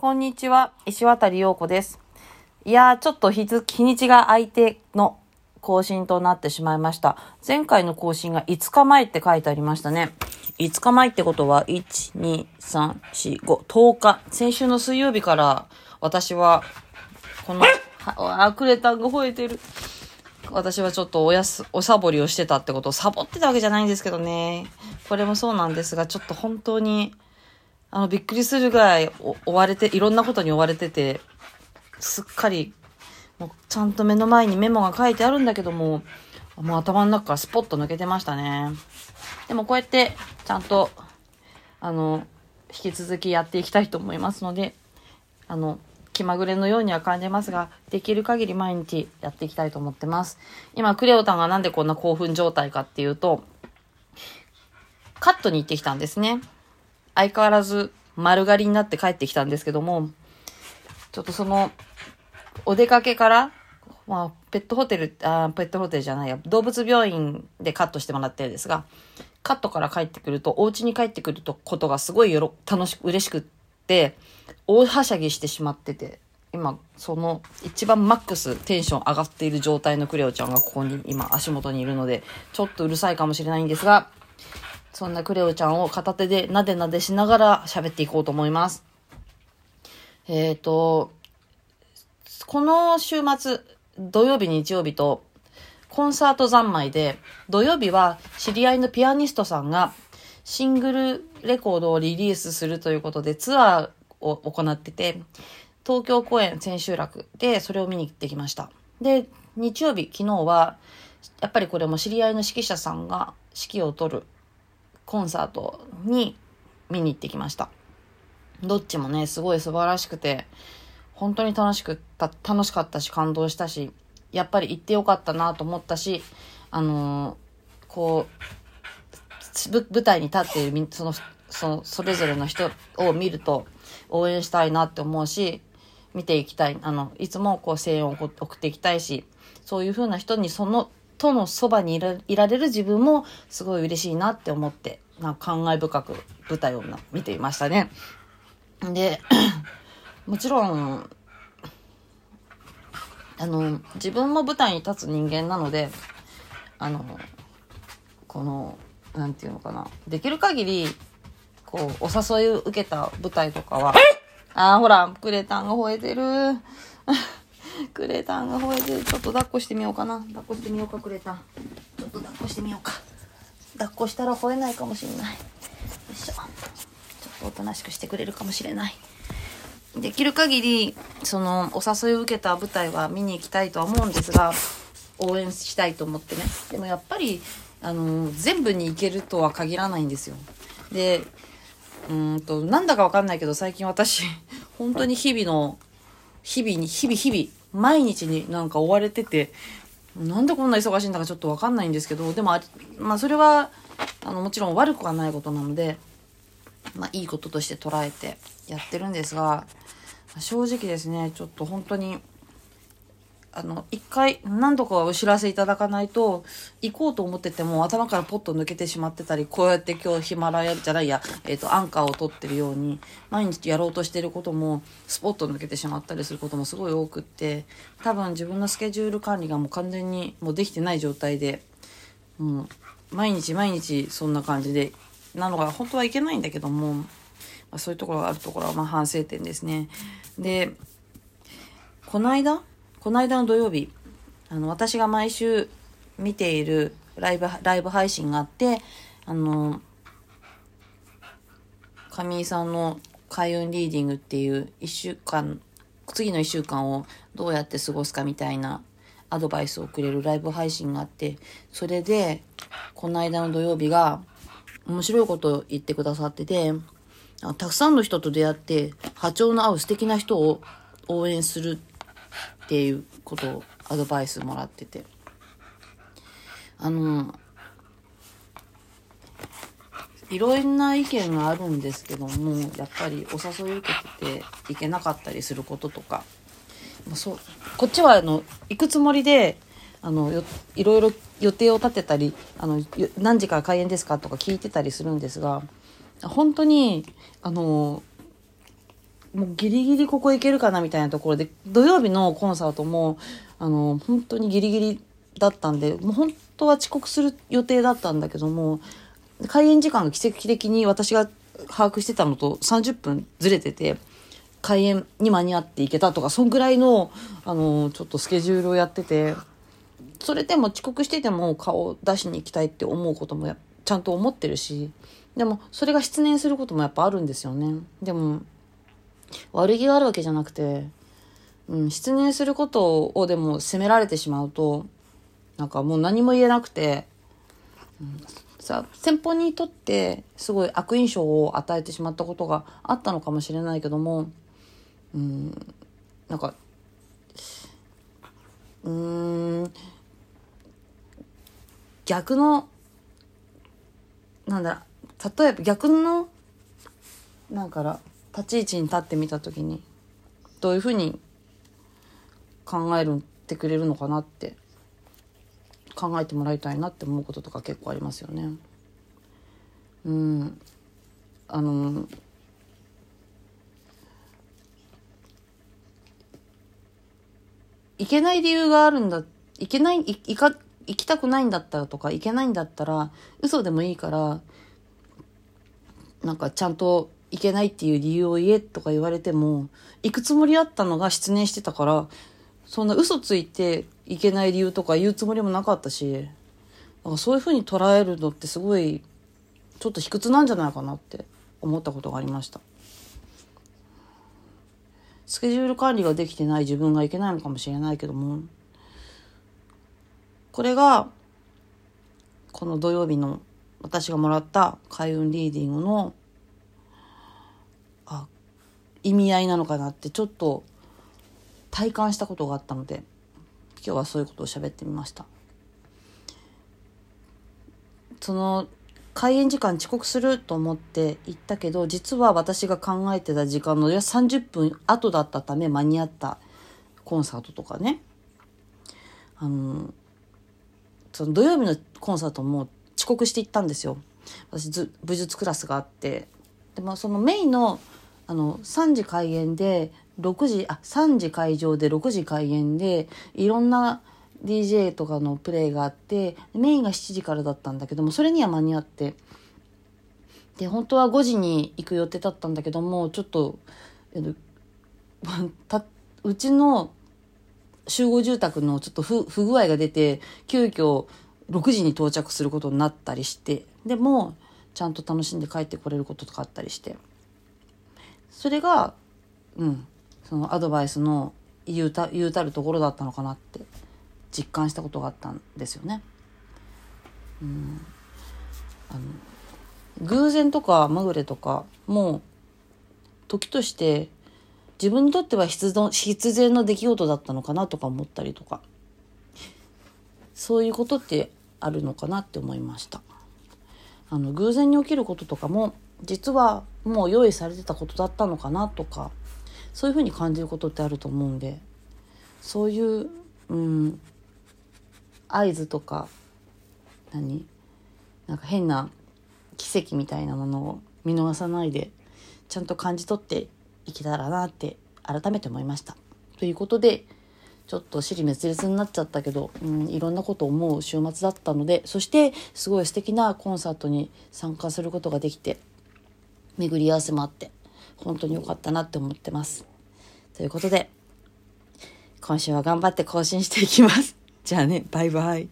こんにちは、石渡陽子です。いやー、ちょっと日付、日にちが相手の更新となってしまいました。前回の更新が5日前って書いてありましたね。5日前ってことは、1、2、3、4、5、10日。先週の水曜日から、私は、この、はあ、クレタンが吠えてる。私はちょっとおやす、おサボりをしてたってことをサボってたわけじゃないんですけどね。これもそうなんですが、ちょっと本当に、あの、びっくりするぐらい追われて、いろんなことに追われてて、すっかり、もうちゃんと目の前にメモが書いてあるんだけども、もう頭の中からスポッと抜けてましたね。でもこうやって、ちゃんと、あの、引き続きやっていきたいと思いますので、あの、気まぐれのようには感じますが、できる限り毎日やっていきたいと思ってます。今、クレオタンがなんでこんな興奮状態かっていうと、カットに行ってきたんですね。相変わらず丸刈りになって帰ってきたんですけども、ちょっとその、お出かけから、まあ、ペットホテル、あペットホテルじゃないや、動物病院でカットしてもらってるんですが、カットから帰ってくると、お家に帰ってくるとことがすごいよろ楽しく、嬉しくって、大はしゃぎしてしまってて、今、その一番マックステンション上がっている状態のクレオちゃんがここに今足元にいるので、ちょっとうるさいかもしれないんですが、そんなクレオちゃんを片手でなでなでしながら喋っていこうと思います。えっ、と、この週末、土曜日、日曜日と、コンサート三昧で、土曜日は知り合いのピアニストさんが、シングルレコードをリリースするということで、ツアーを行ってて、東京公演千秋楽で、それを見に行ってきました。で、日曜日、昨日は、やっぱりこれも知り合いの指揮者さんが指揮を取るコンサートに見に行ってきました。どっちもね、すごい素晴らしくて、本当に楽しくた、楽しかったし、感動したし、やっぱり行ってよかったなと思ったし、あのーこう、舞台に立っている、その、その、それぞれの人を見ると、応援したいなって思うし、見ていきたい。あの、いつもこう声援を送っていきたいし、そういう風な人にその、とのそばにいらいられる自分もすごい嬉しいなって思って、な感慨深く舞台をな見ていましたね。で、もちろん、あの、自分も舞台に立つ人間なので、あの、この、なんていうのかな。できる限り、こう、お誘いを受けた舞台とかは、あーほら、クレタンが吠えてる。クレタンが吠えて。ちょっと抱っこしてみようかな。抱っこしてみようか、クレタン。ちょっと抱っこしてみようか。抱っこしたら吠えないかもしれない。よいしょ。ちょっとおとなしくしてくれるかもしれない。できる限り、その、お誘いを受けた舞台は見に行きたいとは思うんですが、応援したいと思ってね。でもやっぱり、あの、全部に行けるとは限らないんですよ。で、うんと、なんだかわかんないけど、最近私、本当に日々の、日々に、日々日々、毎日になんか追われてて、なんでこんな忙しいんだかちょっとわかんないんですけど、でも、まあそれは、あの、もちろん悪くはないことなので、まあいいこととして捉えてやってるんですが、正直ですね、ちょっと本当に、あの、一回何度かお知らせいただかないと、行こうと思ってても頭からポッと抜けてしまってたり、こうやって今日ヒマラヤじゃないや、えっ、と、アンカーを取ってるように、毎日やろうとしてることも、スポッと抜けてしまったりすることもすごい多くって、多分自分のスケジュール管理がもう完全にもうできてない状態で、もう、毎日毎日そんな感じで、なのが本当はいけないんだけども、まあ、そういうところがあるところはまあ反省点ですね。で、この間この間の土曜日、あの、私が毎週見ているライブ、ライブ配信があって、あの、上井さんの開運リーディングっていう一週間、次の一週間をどうやって過ごすかみたいなアドバイスをくれるライブ配信があって、それで、この間の土曜日が面白いことを言ってくださってて、たくさんの人と出会って波長の合う素敵な人を応援するっていうことをアドバイスもらってて。あのいろんな意見があるんですけどもやっぱりお誘い受けてて行けなかったりすることとか。まあそうこっちはあの行くつもりであのよいろいろ予定を立てたりあの何時から開演ですかとか聞いてたりするんですが本当にあのもうギリギリここ行けるかなみたいなところで、土曜日のコンサートも、あの、本当にギリギリだったんで、もう本当は遅刻する予定だったんだけども、開演時間が奇跡的に私が把握してたのと30分ずれてて、開演に間に合っていけたとか、そんぐらいの、あの、ちょっとスケジュールをやってて、それでも遅刻してても顔を出しに行きたいって思うこともちゃんと思ってるし、でもそれが失念することもやっぱあるんですよね。でも、悪気があるわけじゃなくて、うん、失念することをでも責められてしまうと、なんかもう何も言えなくて、うん、さ、先方にとってすごい悪印象を与えてしまったことがあったのかもしれないけども、うん、なんか、うん、逆の、なんだ、例えば逆の、なんから、立ち位置に立ってみた時に、どういうふうに考えるってくれるのかなって考えてもらいたいなって思うこととか結構ありますよね。うん。あの、行けない理由があるんだ、行けない、行か、行きたくないんだったらとか、行けないんだったら、嘘でもいいから、なんかちゃんと行けないっていう理由を言えとか言われても、行くつもりあったのが失念してたから、そんな嘘ついて行けない理由とか言うつもりもなかったし、なんかそういう風に捉えるのってすごい、ちょっと卑屈なんじゃないかなって思ったことがありました。スケジュール管理ができてない自分がいけないのかもしれないけども、これが、この土曜日の私がもらった開運リーディングの、意味合いなのかなってちょっと体感したことがあったので、今日はそういうことを喋ってみました。その開演時間遅刻すると思って行ったけど、実は私が考えてた時間の30分後だったため間に合ったコンサートとかね。あの、その土曜日のコンサートも遅刻して行ったんですよ。私武術クラスがあって。でもそのメインのあの3時開演で6時、あ、3時会場で6時開演でいろんな DJ とかのプレイがあってメインが7時からだったんだけどもそれには間に合って。で本当は5時に行く予定だったんだけどもちょっとうちの集合住宅のちょっと不不具合が出て急遽6時に到着することになったりしてでもちゃんと楽しんで帰ってこれることとかあったりして。それがうんそのアドバイスの言うた言うたるところだったのかなって実感したことがあったんですよね。うん、あの偶然とかまぐれとかもう時として自分にとっては必必然の出来事だったのかなとか思ったりとかそういうことってあるのかなって思いましたあの偶然に起きることとかも実はもう用意されてたことだったのかなとかそういうふうに感じることってあると思うんでそういう、うん、合図とか何なんか変な奇跡みたいなものを見逃さないでちゃんと感じ取っていけたらなって改めて思いました。ということでちょっと尻滅裂になっちゃったけど、うん、いろんなことを思う週末だったのでそしてすごい素敵なコンサートに参加することができて巡り合わせもあって本当に良かったなって思ってます。ということで今週は頑張って更新していきます。じゃあね、バイバイ。